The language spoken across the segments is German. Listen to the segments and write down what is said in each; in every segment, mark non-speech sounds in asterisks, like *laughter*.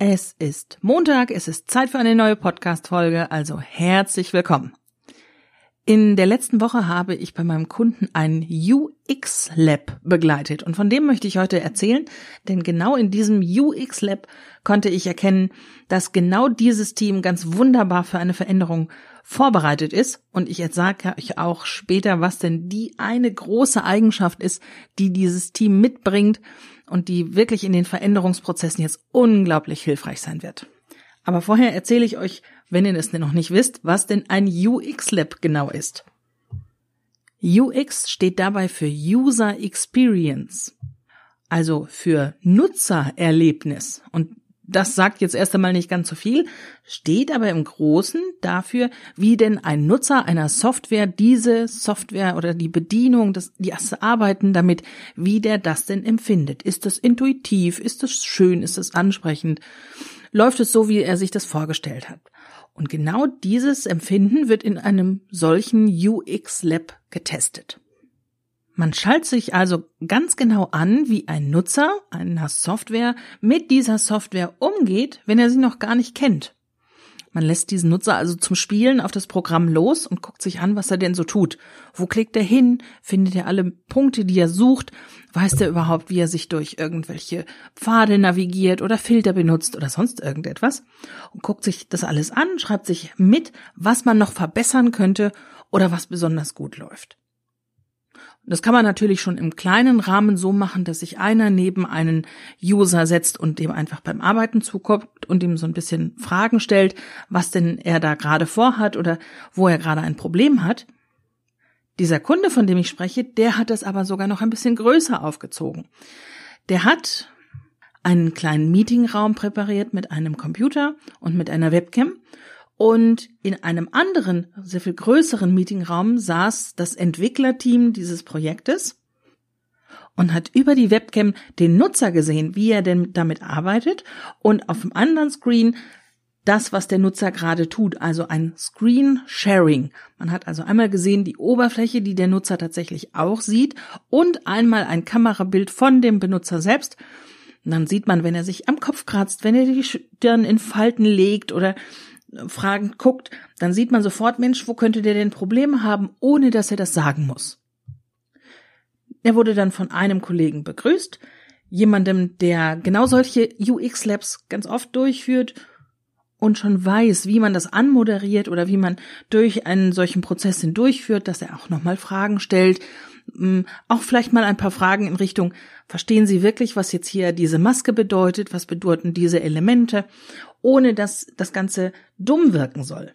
Es ist Montag, es ist Zeit für eine neue Podcast-Folge, also herzlich willkommen. In der letzten Woche habe ich bei meinem Kunden ein UX Lab begleitet und von dem möchte ich heute erzählen, denn genau in diesem UX Lab konnte ich erkennen, dass genau dieses Team ganz wunderbar für eine Veränderung vorbereitet ist und ich sage euch auch später, was denn die eine große Eigenschaft ist, die dieses Team mitbringt und die wirklich in den Veränderungsprozessen jetzt unglaublich hilfreich sein wird. Aber vorher erzähle ich euch, wenn ihr es denn noch nicht wisst, was denn ein UX Lab genau ist. UX steht dabei für User Experience, also für Nutzererlebnis. Und das sagt jetzt erst einmal nicht ganz so viel, steht aber im Großen dafür, wie denn ein Nutzer einer Software diese Software oder die Bedienung, das, die Arbeiten damit, wie der das denn empfindet. Ist das intuitiv? Ist das schön? Ist das ansprechend? Läuft es so, wie er sich das vorgestellt hat? Und genau dieses Empfinden wird in einem solchen UX Lab getestet. Man schaltet sich also ganz genau an, wie ein Nutzer einer Software mit dieser Software umgeht, wenn er sie noch gar nicht kennt. Man lässt diesen Nutzer also zum Spielen auf das Programm los und guckt sich an, was er denn so tut. Wo klickt er hin? Findet er alle Punkte, die er sucht? Weiß er überhaupt, wie er sich durch irgendwelche Pfade navigiert oder Filter benutzt oder sonst irgendetwas? Und guckt sich das alles an, schreibt sich mit, was man noch verbessern könnte oder was besonders gut läuft. Das kann man natürlich schon im kleinen Rahmen so machen, dass sich einer neben einen User setzt und dem einfach beim Arbeiten zuguckt und ihm so ein bisschen Fragen stellt, was denn er da gerade vorhat oder wo er gerade ein Problem hat. Dieser Kunde, von dem ich spreche, der hat das aber sogar noch ein bisschen größer aufgezogen. Der hat einen kleinen Meetingraum präpariert mit einem Computer und mit einer Webcam und in einem anderen, sehr viel größeren Meetingraum saß das Entwicklerteam dieses Projektes und hat über die Webcam den Nutzer gesehen, wie er denn damit arbeitet und auf dem anderen Screen das, was der Nutzer gerade tut, also ein Screen Sharing. Man hat also einmal gesehen die Oberfläche, die der Nutzer tatsächlich auch sieht und einmal ein Kamerabild von dem Benutzer selbst. Und dann sieht man, wenn er sich am Kopf kratzt, wenn er die Stirn in Falten legt oder Fragen guckt, dann sieht man sofort, Mensch, wo könnte der denn Probleme haben, ohne dass er das sagen muss. Er wurde dann von einem Kollegen begrüßt, jemandem, der genau solche UX-Labs ganz oft durchführt und schon weiß, wie man das anmoderiert oder wie man durch einen solchen Prozess hindurchführt, dass er auch nochmal Fragen stellt, mm, auch vielleicht mal ein paar Fragen in Richtung, verstehen Sie wirklich, was jetzt hier diese Maske bedeutet, was bedeuten diese Elemente ohne dass das Ganze dumm wirken soll.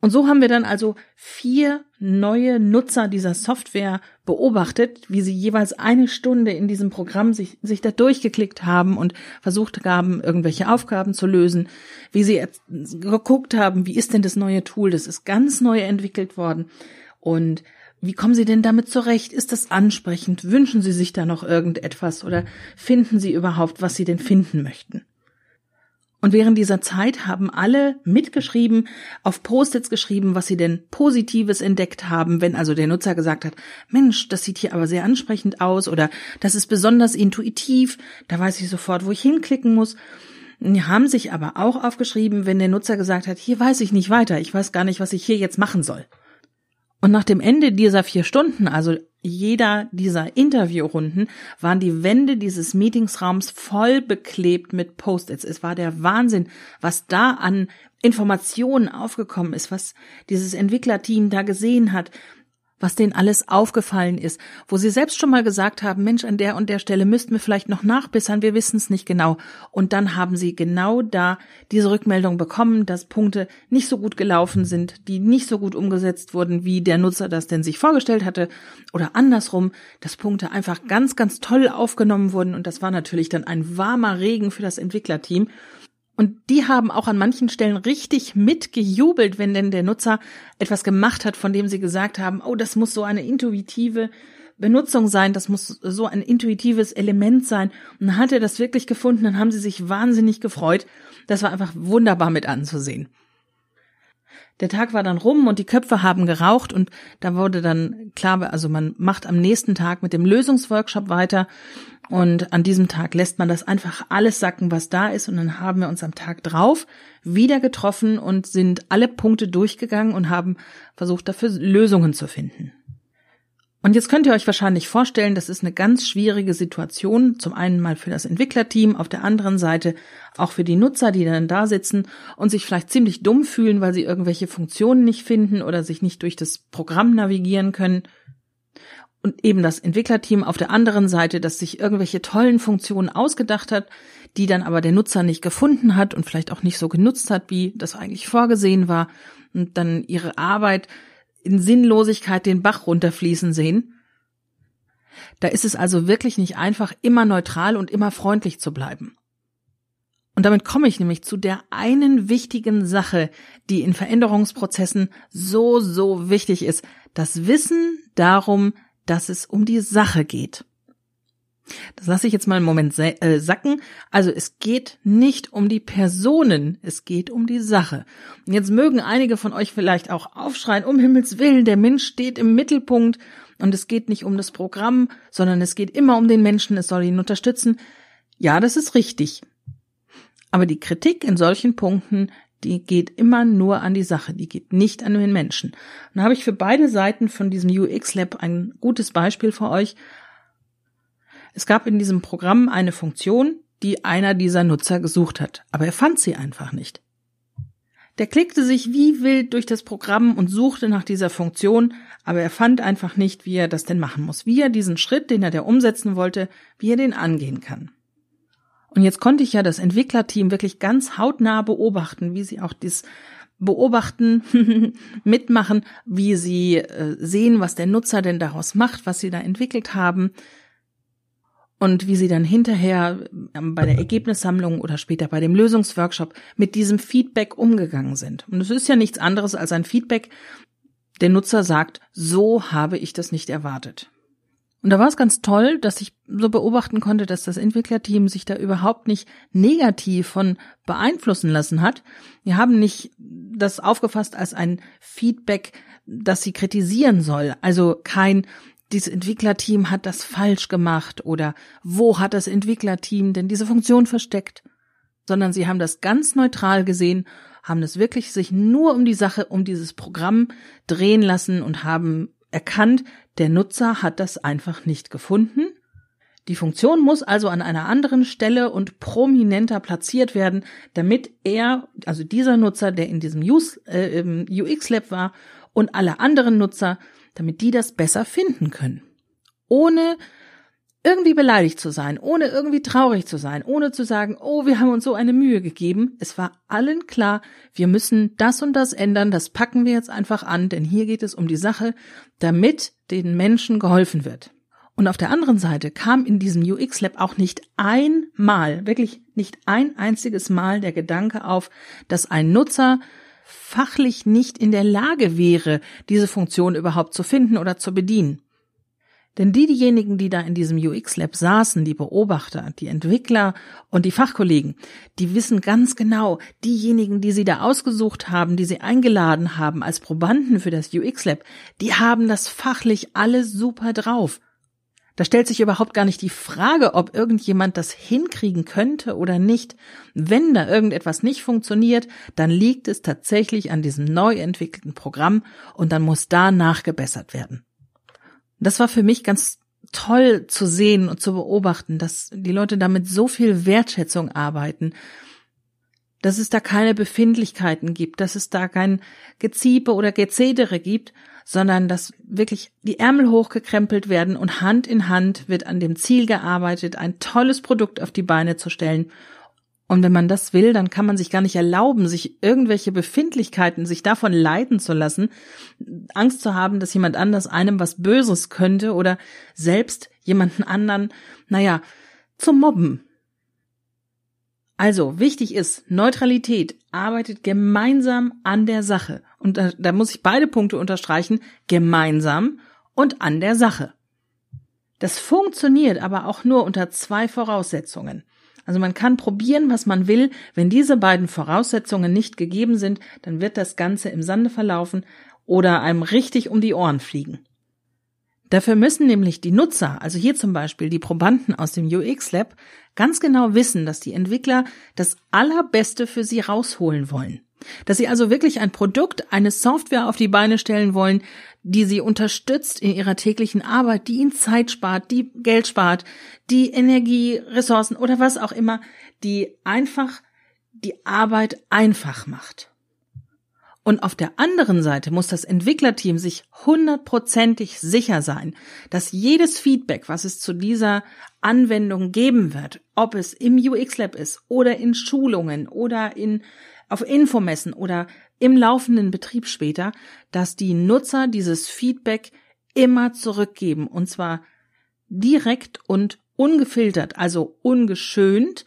Und so haben wir dann also vier neue Nutzer dieser Software beobachtet, wie sie jeweils eine Stunde in diesem Programm sich, sich da durchgeklickt haben und versucht haben, irgendwelche Aufgaben zu lösen, wie sie geguckt haben, wie ist denn das neue Tool, das ist ganz neu entwickelt worden und wie kommen Sie denn damit zurecht? Ist das ansprechend? Wünschen Sie sich da noch irgendetwas oder finden Sie überhaupt, was Sie denn finden möchten? Und während dieser Zeit haben alle mitgeschrieben, auf Post-its geschrieben, was sie denn Positives entdeckt haben, wenn also der Nutzer gesagt hat, Mensch, das sieht hier aber sehr ansprechend aus oder das ist besonders intuitiv, da weiß ich sofort, wo ich hinklicken muss. Die haben sich aber auch aufgeschrieben, wenn der Nutzer gesagt hat, hier weiß ich nicht weiter, ich weiß gar nicht, was ich hier jetzt machen soll. Und nach dem Ende dieser vier Stunden, also jeder dieser Interviewrunden, waren die Wände dieses Meetingsraums voll beklebt mit Post-its. Es war der Wahnsinn, was da an Informationen aufgekommen ist, was dieses Entwicklerteam da gesehen hat, was denen alles aufgefallen ist, wo sie selbst schon mal gesagt haben, Mensch, an der und der Stelle müssten wir vielleicht noch nachbessern, wir wissen es nicht genau. Und dann haben sie genau da diese Rückmeldung bekommen, dass Punkte nicht so gut gelaufen sind, die nicht so gut umgesetzt wurden, wie der Nutzer das denn sich vorgestellt hatte. Oder andersrum, dass Punkte einfach ganz, ganz toll aufgenommen wurden. Und das war natürlich dann ein warmer Regen für das Entwicklerteam. Und die haben auch an manchen Stellen richtig mitgejubelt, wenn denn der Nutzer etwas gemacht hat, von dem sie gesagt haben, oh, das muss so eine intuitive Benutzung sein, das muss so ein intuitives Element sein. Und hat er das wirklich gefunden, dann haben sie sich wahnsinnig gefreut. Das war einfach wunderbar mit anzusehen. Der Tag war dann rum und die Köpfe haben geraucht und da wurde dann klar, also man macht am nächsten Tag mit dem Lösungsworkshop weiter und an diesem Tag lässt man das einfach alles sacken, was da ist und dann haben wir uns am Tag drauf wieder getroffen und sind alle Punkte durchgegangen und haben versucht dafür Lösungen zu finden. Und jetzt könnt ihr euch wahrscheinlich vorstellen, das ist eine ganz schwierige Situation. Zum einen mal für das Entwicklerteam, auf der anderen Seite auch für die Nutzer, die dann da sitzen und sich vielleicht ziemlich dumm fühlen, weil sie irgendwelche Funktionen nicht finden oder sich nicht durch das Programm navigieren können. Und eben das Entwicklerteam auf der anderen Seite, das sich irgendwelche tollen Funktionen ausgedacht hat, die dann aber der Nutzer nicht gefunden hat und vielleicht auch nicht so genutzt hat, wie das eigentlich vorgesehen war und dann ihre Arbeit in Sinnlosigkeit den Bach runterfließen sehen. Da ist es also wirklich nicht einfach, immer neutral und immer freundlich zu bleiben. Und damit komme ich nämlich zu der einen wichtigen Sache, die in Veränderungsprozessen so, so wichtig ist. Das Wissen darum, dass es um die Sache geht. Das lasse ich jetzt mal einen Moment äh, sacken. Also es geht nicht um die Personen, es geht um die Sache. Und jetzt mögen einige von euch vielleicht auch aufschreien, um Himmels Willen, der Mensch steht im Mittelpunkt und es geht nicht um das Programm, sondern es geht immer um den Menschen, es soll ihn unterstützen. Ja, das ist richtig. Aber die Kritik in solchen Punkten, die geht immer nur an die Sache, die geht nicht an den Menschen. Und da habe ich für beide Seiten von diesem UX Lab ein gutes Beispiel für euch. Es gab in diesem Programm eine Funktion, die einer dieser Nutzer gesucht hat, aber er fand sie einfach nicht. Der klickte sich wie wild durch das Programm und suchte nach dieser Funktion, aber er fand einfach nicht, wie er das denn machen muss, wie er diesen Schritt, den er da umsetzen wollte, wie er den angehen kann. Und jetzt konnte ich ja das Entwicklerteam wirklich ganz hautnah beobachten, wie sie auch dies beobachten, *laughs* mitmachen, wie sie äh, sehen, was der Nutzer denn daraus macht, was sie da entwickelt haben, und wie sie dann hinterher ähm, bei der Ergebnissammlung oder später bei dem Lösungsworkshop mit diesem Feedback umgegangen sind. Und es ist ja nichts anderes als ein Feedback. Der Nutzer sagt, so habe ich das nicht erwartet. Und da war es ganz toll, dass ich so beobachten konnte, dass das Entwicklerteam sich da überhaupt nicht negativ von beeinflussen lassen hat. Wir haben nicht das aufgefasst als ein Feedback, das sie kritisieren soll. Also kein, dieses Entwicklerteam hat das falsch gemacht oder wo hat das Entwicklerteam denn diese Funktion versteckt, sondern sie haben das ganz neutral gesehen, haben es wirklich sich nur um die Sache, um dieses Programm drehen lassen und haben erkannt, der Nutzer hat das einfach nicht gefunden. Die Funktion muss also an einer anderen Stelle und prominenter platziert werden, damit er, also dieser Nutzer, der in diesem UX Lab war und alle anderen Nutzer damit die das besser finden können. Ohne irgendwie beleidigt zu sein, ohne irgendwie traurig zu sein, ohne zu sagen, oh, wir haben uns so eine Mühe gegeben. Es war allen klar, wir müssen das und das ändern, das packen wir jetzt einfach an, denn hier geht es um die Sache, damit den Menschen geholfen wird. Und auf der anderen Seite kam in diesem UX Lab auch nicht einmal, wirklich nicht ein einziges Mal der Gedanke auf, dass ein Nutzer fachlich nicht in der Lage wäre, diese Funktion überhaupt zu finden oder zu bedienen. Denn die, diejenigen, die da in diesem UX Lab saßen, die Beobachter, die Entwickler und die Fachkollegen, die wissen ganz genau, diejenigen, die sie da ausgesucht haben, die sie eingeladen haben als Probanden für das UX Lab, die haben das fachlich alles super drauf. Da stellt sich überhaupt gar nicht die Frage, ob irgendjemand das hinkriegen könnte oder nicht. Wenn da irgendetwas nicht funktioniert, dann liegt es tatsächlich an diesem neu entwickelten Programm und dann muss da nachgebessert werden. Das war für mich ganz toll zu sehen und zu beobachten, dass die Leute damit so viel Wertschätzung arbeiten, dass es da keine Befindlichkeiten gibt, dass es da kein Geziepe oder Gezedere gibt, sondern dass wirklich die Ärmel hochgekrempelt werden und Hand in Hand wird an dem Ziel gearbeitet, ein tolles Produkt auf die Beine zu stellen. Und wenn man das will, dann kann man sich gar nicht erlauben, sich irgendwelche Befindlichkeiten, sich davon leiten zu lassen, Angst zu haben, dass jemand anders einem was Böses könnte oder selbst jemanden anderen, naja, zu mobben. Also wichtig ist, Neutralität arbeitet gemeinsam an der Sache. Und da, da muss ich beide Punkte unterstreichen, gemeinsam und an der Sache. Das funktioniert aber auch nur unter zwei Voraussetzungen. Also man kann probieren, was man will. Wenn diese beiden Voraussetzungen nicht gegeben sind, dann wird das Ganze im Sande verlaufen oder einem richtig um die Ohren fliegen. Dafür müssen nämlich die Nutzer, also hier zum Beispiel die Probanden aus dem UX Lab, ganz genau wissen, dass die Entwickler das Allerbeste für sie rausholen wollen. Dass sie also wirklich ein Produkt, eine Software auf die Beine stellen wollen, die sie unterstützt in ihrer täglichen Arbeit, die ihnen Zeit spart, die Geld spart, die Energie, Ressourcen oder was auch immer, die einfach die Arbeit einfach macht. Und auf der anderen Seite muss das Entwicklerteam sich hundertprozentig sicher sein, dass jedes Feedback, was es zu dieser Anwendung geben wird, ob es im UX Lab ist oder in Schulungen oder in auf Infomessen oder im laufenden Betrieb später, dass die Nutzer dieses Feedback immer zurückgeben und zwar direkt und ungefiltert, also ungeschönt.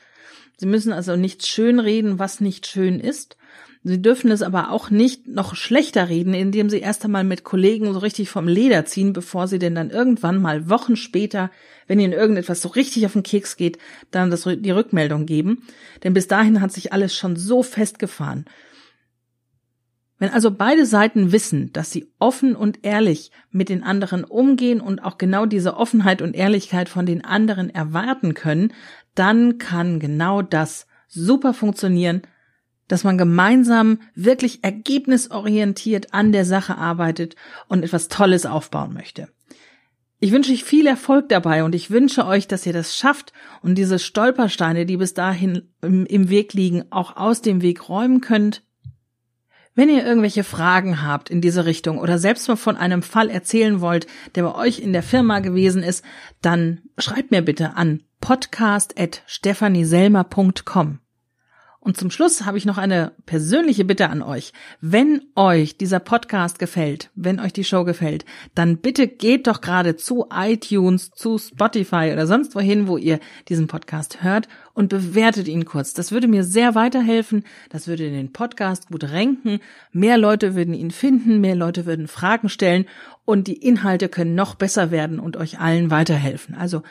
Sie müssen also nicht schön reden, was nicht schön ist. Sie dürfen es aber auch nicht noch schlechter reden, indem sie erst einmal mit Kollegen so richtig vom Leder ziehen, bevor sie denn dann irgendwann mal Wochen später, wenn ihnen irgendetwas so richtig auf den Keks geht, dann das, die Rückmeldung geben. Denn bis dahin hat sich alles schon so festgefahren. Wenn also beide Seiten wissen, dass sie offen und ehrlich mit den anderen umgehen und auch genau diese Offenheit und Ehrlichkeit von den anderen erwarten können, dann kann genau das super funktionieren, dass man gemeinsam wirklich ergebnisorientiert an der Sache arbeitet und etwas Tolles aufbauen möchte. Ich wünsche euch viel Erfolg dabei und ich wünsche euch, dass ihr das schafft und diese Stolpersteine, die bis dahin im, Weg liegen, auch aus dem Weg räumen könnt wenn ihr irgendwelche Fragen habt in diese Richtung oder selbst mal von einem Fall erzählen wollt, der bei euch in der Firma gewesen ist, dann schreibt mir bitte an podcast@stephanieselmer.com. Und zum Schluss habe ich noch eine persönliche Bitte an euch. Wenn euch dieser Podcast gefällt, wenn euch die Show gefällt, dann bitte geht doch gerade zu iTunes, zu Spotify oder sonst wohin, wo ihr diesen Podcast hört und bewertet ihn kurz. Das würde mir sehr weiterhelfen. Das würde den Podcast gut renken. Mehr Leute würden ihn finden, mehr Leute würden Fragen stellen und die Inhalte können noch besser werden und euch allen weiterhelfen. Also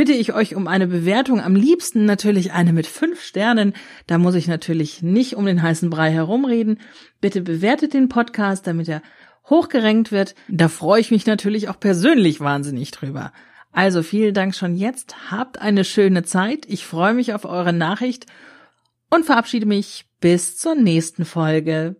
bitte ich euch um eine Bewertung, am liebsten natürlich eine mit fünf Sternen. Da muss ich natürlich nicht um den heißen Brei herumreden. Bitte bewertet den Podcast, damit er hochgerenkt wird. Da freue ich mich natürlich auch persönlich wahnsinnig drüber. Also vielen Dank schon jetzt. Habt eine schöne Zeit. Ich freue mich auf eure Nachricht und verabschiede mich bis zur nächsten Folge.